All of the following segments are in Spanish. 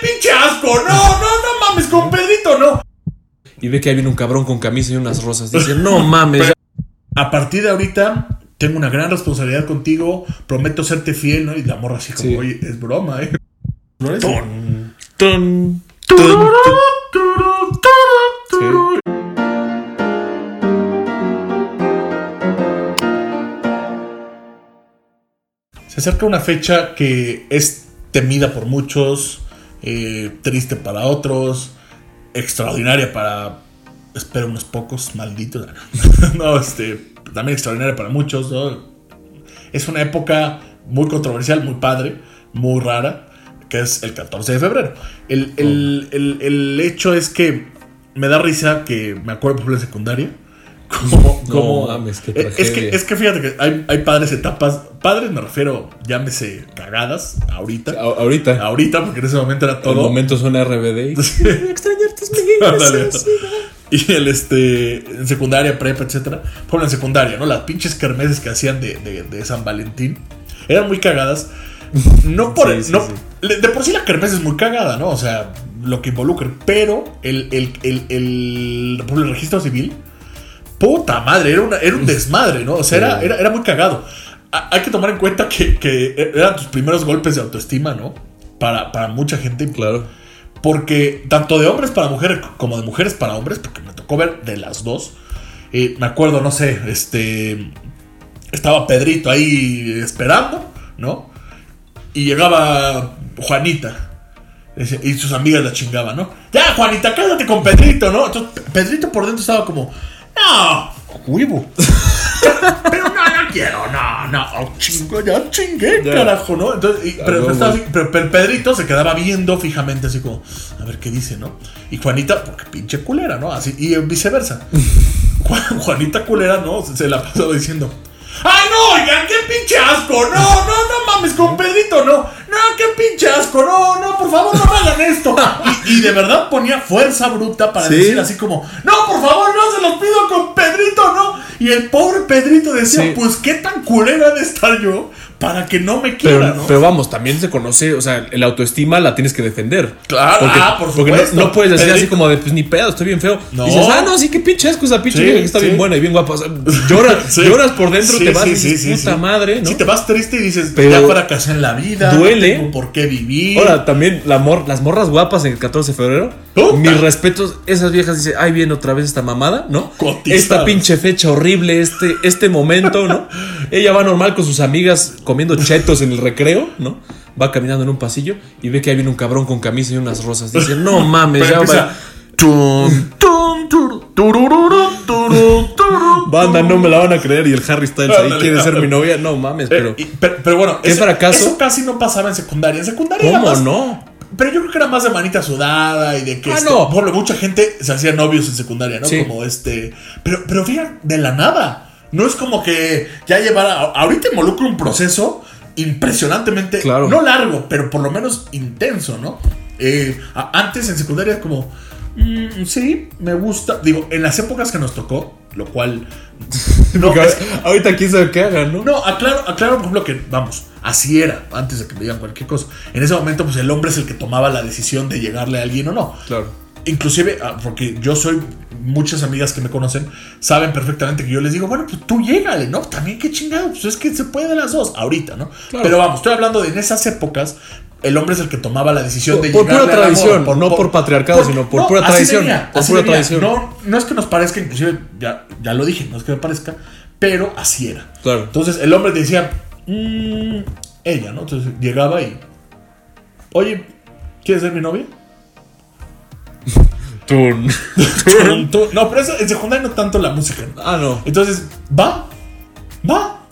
pinche asco! No, no, no mames, con Pedrito, no. Y ve que ahí viene un cabrón con camisa y unas rosas. Dice, no mames. A partir de ahorita, tengo una gran responsabilidad contigo. Prometo serte fiel, ¿no? Y la morra así como, Sí. oye, es broma, ¿eh? ¿No es? Tun, tun. Sí. Se acerca una fecha que es temida por muchos, eh, triste para otros, extraordinaria para, espero, unos pocos, malditos. no, este, también extraordinaria para muchos, ¿no? Es una época muy controversial, muy padre, muy rara, que es el 14 de febrero. El, el- el- el hecho es que me da risa que me acuerdo, por en secundaria. Como, No como- mames, qué Eh, es, que, es que fíjate que hay, hay padres etapas. Padres me refiero, llámese cagadas, ahorita. A- Ahorita. Ahorita, porque en ese momento era El todo. momento suena RBD. y- Extrañarte es mi. Y el este. En secundaria, prepa, etcétera. Por en secundaria, ¿no? Las pinches kermeses que hacían de, de- de San Valentín eran muy cagadas. No por. Sí, sí, no, sí. De por sí la kermés es muy cagada, ¿no? O sea, lo que involucra. Pero el, el, el, el registro civil. Puta madre, era, una- era un desmadre, ¿no? O sea, era, era, era muy cagado. Ha- hay que tomar en cuenta que, que eran tus primeros golpes de autoestima, ¿no? Para, para mucha gente. Claro. Porque tanto de hombres para mujeres como de mujeres para hombres, porque me tocó ver de las dos. eh, me acuerdo, no sé, este. Estaba Pedrito ahí esperando, ¿no? Y llegaba Juanita. Y sus amigas la chingaban, ¿no? Ya, Juanita, cállate con Pedrito, ¿no? Entonces, Pedrito por dentro estaba como, no, huevo. pero no, no quiero, no, no, oh, chingo, ya chingué, Ya. carajo, ¿no? Entonces, y- pero, pero huevo. estaba así, pero- pero Pedrito se quedaba viendo fijamente, así como, a ver qué dice, ¿no? Y Juanita, porque pinche culera, ¿no? Así, y viceversa. Juan- Juanita culera, ¿no? Se, se la pasaba diciendo. ¡Ay, no! Qué pinche asco! ¡No, no, no mames con Pedrito! ¡No! ¡No, qué pinche asco! ¡No, no, por favor, no me hagan esto! Y, y de verdad ponía fuerza bruta para Sí. decir así como: ¡No, por favor, no se los pido con Pedrito, no! Y el pobre Pedrito decía: Sí. Pues qué tan culera de estar yo para que no me quiera, Pero, ¿no? pero vamos, también se conoce, o sea, el autoestima la tienes que defender. Claro, porque, ah, por porque no- supuesto. no, puedes decir así como de, pues ni pedo, estoy bien feo. No. Dices, ah, no, sí, qué pinche asco esa pinche Sí, que está sí. bien buena y bien guapa. O sea, lloras, Sí. lloras por dentro, te vas y dices, puta madre, ¿no? Si te vas triste y dices, Pero ya fracasé en la vida, duele. no tengo por qué vivir. Ahora, también la mor- las morras guapas en el 14 de febrero. Puta. Mis respetos, esas viejas dicen, ay, viene otra vez esta mamada, ¿no? Cotizadas. Esta pinche fecha horrible, este, este momento, ¿no? Ella va normal con sus amigas comiendo chetos en el recreo, ¿no? Va caminando en un pasillo y ve que ahí viene un cabrón con camisa y unas rosas. Dice, no mames, Pero ya empieza, va. Tum, tum, tur, turururu, turu, turu. Banda, no me la van a creer. Y el Harry Styles ahí quiere ser mi novia. No mames, pero. Eh, y- pero, pero bueno, ¿Qué ese- fracaso? eso casi no pasaba en secundaria. En secundaria ¿Cómo más- no? Pero yo creo que era más de manita sudada y de que Ah, este, no. por mucha gente se hacía novios en secundaria, ¿no? Sí. Como este. Pero, pero fíjate, de la nada. No es como que ya llevara. Ahorita involucra un proceso impresionantemente. Claro. No largo, pero por lo menos intenso, ¿no? Eh, antes en secundaria era como. mm, sí, me gusta. Digo, en las épocas que nos tocó, lo cual. No, es- ahorita quién sabe qué hagan, ¿no? no, aclaro, aclaro, por ejemplo, que, vamos, así era, antes de que me digan cualquier cosa. En ese momento, pues el hombre es el que tomaba la decisión de llegarle a alguien o no. Claro. Inclusive, ah, porque yo soy, muchas amigas que me conocen, saben perfectamente que yo les digo, bueno, pues tú llégale, ¿no? También qué chingado, pues es que se puede de las dos, ahorita, ¿no? Claro. Pero vamos, estoy hablando de en esas épocas, el hombre es el que tomaba la decisión Por- de por pura al amor, tradición, no por patriarcado, sino por pura tradición, venía, por pura venía. tradición. No, no es que nos parezca, inclusive, ya, ya lo dije, no es que me parezca, pero así era. Claro. Entonces el hombre decía, "Mm, ella, ¿no? Entonces llegaba y, oye, ¿quieres ser mi novia? Tun. No, pero eso en secundaria no tanto la música. ¿no? ah, no. Entonces, va, va.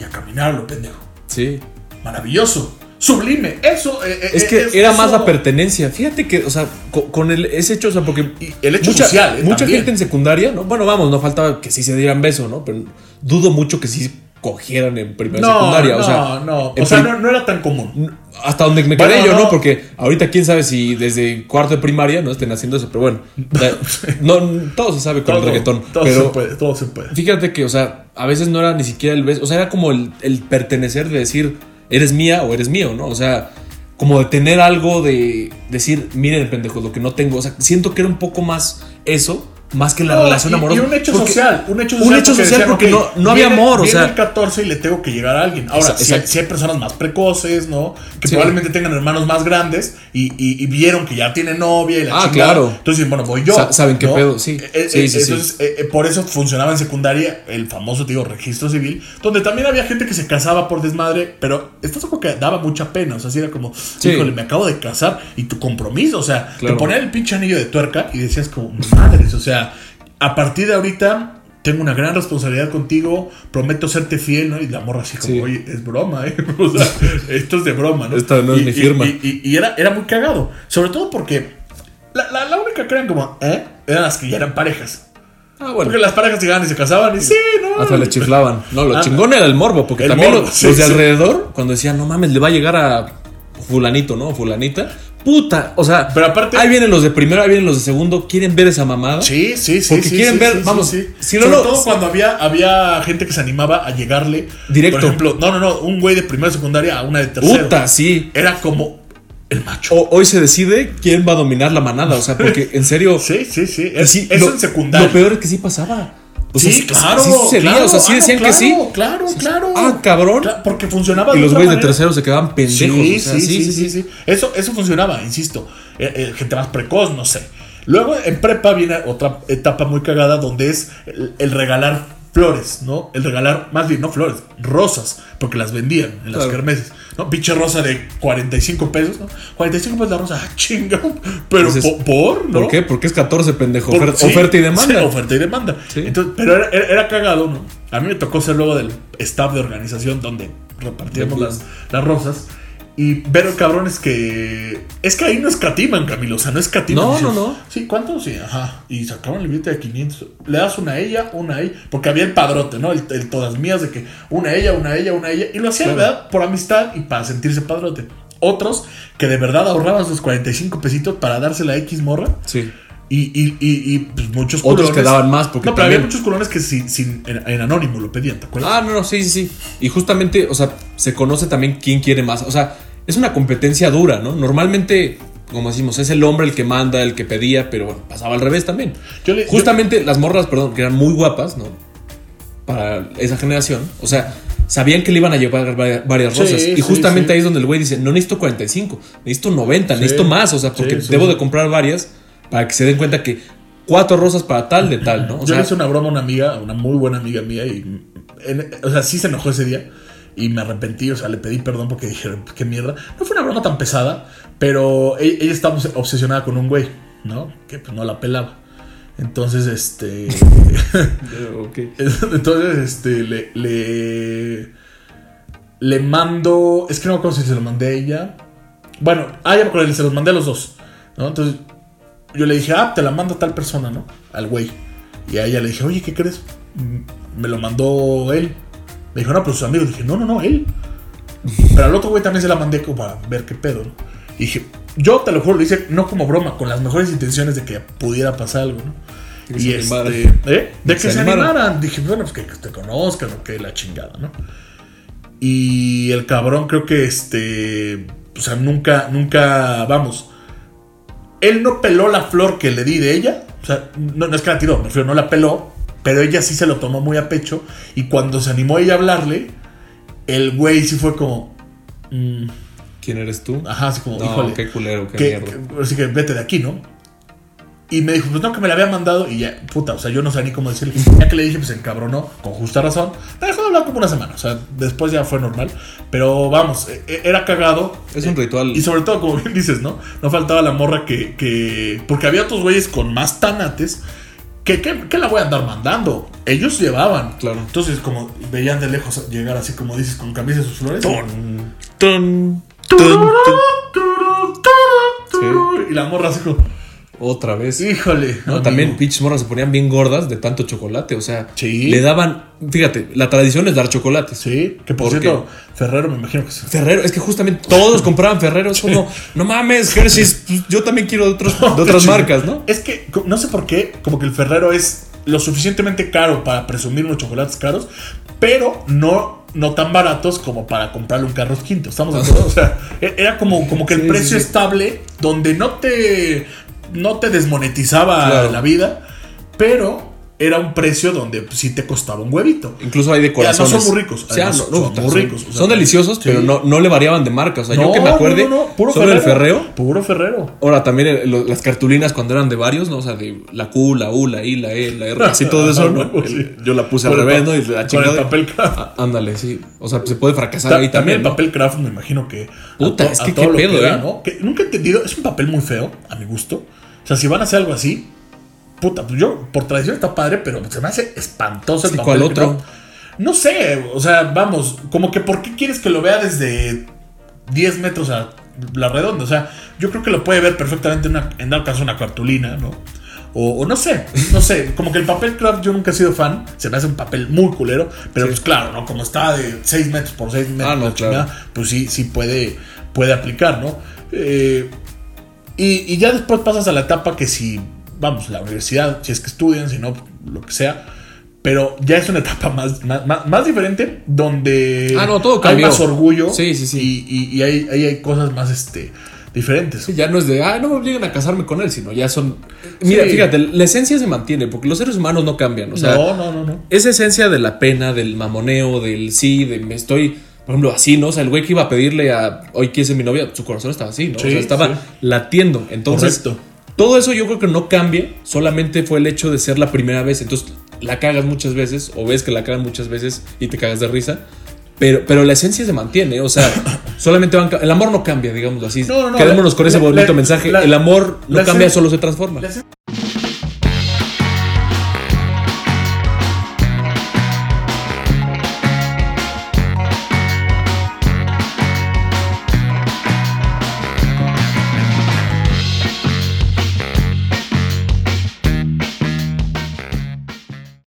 Y a caminar, lo pendejo. Sí. Maravilloso. Sublime. Eso. eh, eh, Es eh, que era eso- más la pertenencia. Fíjate que, o sea, co- con, el, ese hecho, o sea, porque. Y el hecho mucha, social, ¿eh? Mucha También. gente en secundaria, ¿no? Bueno, vamos, no faltaba que sí se dieran beso, ¿no? Pero dudo mucho que sí cogieran en primera No, secundaria. no, o sea, no. en O sea, no, no era tan común. Hasta donde me Bueno, quedé yo, no. ¿no? Porque ahorita quién sabe si desde cuarto de primaria no estén haciendo eso, pero bueno. no, todo se sabe con el reggaetón. todo pero se puede, todo se puede. fíjate que, o sea, a veces no era ni siquiera el beso, o sea, era como el, el pertenecer de decir, eres mía o eres mío, ¿no? O sea, como de tener algo de decir, miren, pendejo, lo que no tengo. O sea, siento que era un poco más eso más que la No, relación amorosa. Y un hecho Porque- social. Un hecho un social, hecho social decían, porque no- no había amor, o viene sea. el 14 y le tengo que llegar a alguien. Ahora, si, hay- si hay personas más precoces, ¿no? Que Sí. probablemente tengan hermanos más grandes y, y- y vieron que ya tiene novia y la Ah, chingada. claro. Entonces, bueno, voy yo. Sa- saben qué pedo, sí. Eh, eh, Sí, sí, sí. entonces, eh, por eso funcionaba en secundaria el famoso, digo, registro civil, donde también había gente que se casaba por desmadre, pero estás como que daba mucha pena. O sea, así era como, híjole, me acabo de casar y tu compromiso. O sea, Claro. te ponían el pinche anillo de tuerca y decías como, madres, o sea, a partir de ahorita tengo una gran responsabilidad contigo, prometo serte fiel, ¿no? Y la morra así como, Sí. oye, es broma, ¿eh? O sea, esto es de broma, ¿no? Esta no es Y- mi firma. Y, y- y era, era muy cagado, sobre todo porque la, la, la única que eran como, ¿eh? Eran las que ya eran parejas. Ah, bueno. Porque las parejas llegaban y se casaban y sí, ¿no? Hasta le chiflaban. No, lo Ah, chingón era el morbo, porque el también morbo, los, sí, los de sí. alrededor, cuando decían, no mames, le va a llegar a fulanito, ¿no? Fulanita. Puta, o sea, Pero aparte- ahí vienen los de primero, ahí vienen los de segundo, quieren ver esa mamada. Sí, sí, sí. Porque sí, quieren sí, ver, sí, vamos, si no Sobre lo- todo cuando había, había gente que se animaba a llegarle. Directo. Por ejemplo, no, no, no, un güey de primera secundaria a una de tercero. Puta, sí. Era como el macho. O- hoy se decide quién va a dominar la manada, o sea, porque en serio. Sí, sí, sí. y Es, sí, eso lo, en secundaria. Lo peor es que sí pasaba. O sea, sí, claro. Sí sucedía, claro, o sea, sí ah, decían claro, que sí. Claro, claro. Ah, cabrón. Porque funcionaba Y los güeyes de manera. tercero se quedaban pendejos. Sí, o sea, sí, sí, sí, sí. Eso, eso funcionaba, insisto. Eh, eh, gente más precoz, no sé. Luego en prepa viene otra etapa muy cagada donde es el, el regalar flores, ¿no? El regalar, más bien, no flores, rosas, porque las vendían en las Claro. kermeses, ¿no? Pinche rosa de 45 pesos, ¿no? 45 pesos la rosa, ah, chinga, pero po- por, ¿no? ¿Por qué? Porque es 14, pendejo. Por- Ofer- sí, oferta y demanda. sí, oferta y demanda. Sí. Entonces, pero era, era- era cagado, ¿no? A mí me tocó ser luego del staff de organización donde repartíamos las, las rosas. Y ver cabrones que. Es que ahí no escatiman, Camilo. O sea, no escatiman. No, no, no. Sí, ¿cuánto? Sí, ajá. Y sacaron el billete de 500. Le das una a ella, una a ella. Porque había el padrote, ¿no? El, el todas mías de que una a ella, una a ella, una a ella. Y lo hacían, Claro. ¿verdad? Por amistad y para sentirse padrote. Otros que de verdad ahorraban sus 45 pesitos para dársela a X morra. Sí. Y, y, y, y, pues, muchos Otros que daban más, porque No, pero había muchos culones que sin, sin- en, en anónimo lo pedían, ¿te acuerdas? Ah, no, no, sí, sí, sí. Y justamente, o sea, se conoce también quién quiere más. O sea, es una competencia dura, ¿no? Normalmente, como decimos, es el hombre el que manda, el que pedía, pero bueno, pasaba al revés también. Yo le- Justamente las morras, perdón, que eran muy guapas, ¿no? Para esa generación. O sea, sabían que le iban a llevar va- varias Sí, rosas. y sí, justamente sí. ahí es donde el güey dice, no necesito 45, necesito 90, Sí, necesito más. O sea, porque sí, sí, debo sí. de comprar varias para que se den cuenta que cuatro rosas para tal de tal, ¿no? O yo sea, le hice una broma a una amiga, una muy buena amiga mía, y. en- o sea, sí se enojó ese día. Y me arrepentí, o sea, le pedí perdón porque dije, qué mierda. No fue una broma tan pesada, pero e- ella, estaba obs- obsesionada con un güey, ¿no? Que pues no la pelaba. Entonces, este. ok. Entonces, este, le, le, le mando, es que no me acuerdo si se lo mandé a ella. Bueno, ah, ya me acuerdo, se los mandé a los dos, ¿no? Entonces, yo le dije, ah, te la mando a tal persona, ¿no? Al güey. Y a ella le dije, oye, ¿qué crees? Me lo mandó él. Me dijo, no, pero sus amigos. dije, no, no, no, él. Pero al otro güey también se la mandé como para ver qué pedo, ¿no? Y dije, yo te lo juro, lo hice no como broma, con las mejores intenciones de que pudiera pasar algo, ¿no? Que y este. ¿eh? De que se se animaran. animaran. Dije, bueno, pues que te conozcan o que la chingada, ¿no? Y el cabrón creo que este, o sea, nunca, nunca, vamos, él no peló la flor que le di de ella, o sea, no, no es que la tiró, me refiero, no la peló, pero ella sí se lo tomó muy a pecho y cuando se animó ella a hablarle, el güey sí fue como, mm, ¿Quién eres tú? ajá, así como, No, híjole, qué culero, qué que, mierda. que- así que vete de aquí, ¿no? Y me dijo, pues no, que me la había mandado. Y ya, puta, o sea, yo no sabía ni cómo decirle. Ya que le dije, pues se encabronó, con justa razón. Me dejó de hablar como una semana. O sea, después ya fue normal. Pero vamos, e- e- era cagado. Es un ritual. Y sobre todo, como bien dices, ¿no? No faltaba la morra que. que porque había otros güeyes con más tanates. Que, que la voy a andar mandando. Ellos llevaban. Claro. Entonces, como veían de lejos llegar así, como dices, con camisas sus flores. Tun, tun, tun, tun. Y la morra así como. Otra vez. Híjole. No, también pinches morras se ponían bien gordas de tanto chocolate. O sea, Sí. le daban. Fíjate, la tradición es dar chocolates. Sí, que por ¿Por cierto, Ferrero me imagino que sí. Ferrero, es que justamente todos compraban Ferrero. Es como, no mames, Hershey's, pues, yo también quiero de, otros- de otras marcas, ¿no? Es que no sé por qué, como que el Ferrero es lo suficientemente caro para presumir unos chocolates caros, pero no no tan baratos como para comprarle un Carlos Quinto. ¿Estamos de acuerdo? O sea, e- era como, como que el Sí, precio sí, sí. estable donde no te, no te desmonetizaba Claro. la vida, pero era un precio donde sí te costaba un huevito. Incluso hay de Ya, no son muy ricos, O sea, además, no, no, son son, muy ricos, o sea, son deliciosos, sí. pero no, no le variaban de marca. O sea, yo que me acuerde, puro solo el ferreo. Puro Ferrero. Ahora también el- lo- las cartulinas cuando eran de varios, ¿no? O sea, de la Q, la U, la I, la E, la R, así todo eso, ¿no? Ah, sí. El- yo la puse al el revés, ¿no? Y la Con el chingada. papel craft. Ah, Ándale, sí. O sea, se puede fracasar Ta- ahí también. el ¿no? papel craft me imagino que Puta, es que qué pedo, da, ¿eh? ¿no? Que nunca he entendido, es un papel muy feo a mi gusto. O sea, si van a hacer algo así, puta, pues yo por tradición está padre, pero se me hace espantoso el Sí, papel ¿cuál otro? No sé, o sea, vamos, como que ¿por qué quieres que lo vea desde 10 metros a la redonda? O sea, yo creo que lo puede ver perfectamente en, una, en dado caso una cartulina, ¿no? O, o no sé, no sé, como que el papel craft yo nunca he sido fan, se me hace un papel muy culero, pero pues claro, ¿no? Como está de 6 metros por 6 metros, Ah, no, la claro. pues sí, sí puede, puede aplicar, ¿no? Eh, y, y ya después pasas a la etapa que si, vamos, la universidad, si es que estudian, si no, lo que sea, pero ya es una etapa más, más, más- más diferente donde Ah, no, todo hay cambió. más orgullo Sí, sí, sí. y, y- y hay, ahí hay cosas más este, diferentes. Sí, ya no es de, ah, no me obliguen a casarme con él, sino ya son. Mira, Sí. fíjate, la esencia se mantiene, porque los seres humanos no cambian. O sea, no, no, no, no. esa esencia de la pena, del mamoneo, del sí, de me estoy. Por ejemplo, así, ¿no? O sea, el güey que iba a pedirle a hoy quién es mi novia, su corazón estaba así, ¿no? Sí, o sea, estaba sí. latiendo. Entonces, Correcto. todo eso yo creo que no cambia, solamente fue el hecho de ser la primera vez. Entonces, la cagas muchas veces, o ves que la cagan muchas veces y te cagas de risa. Pero, pero la esencia se mantiene, o sea, solamente van. El amor no cambia, digamos así. No, no, no, Quedémonos la- con ese bonito la- mensaje. la- el amor no cambia, solo se transforma.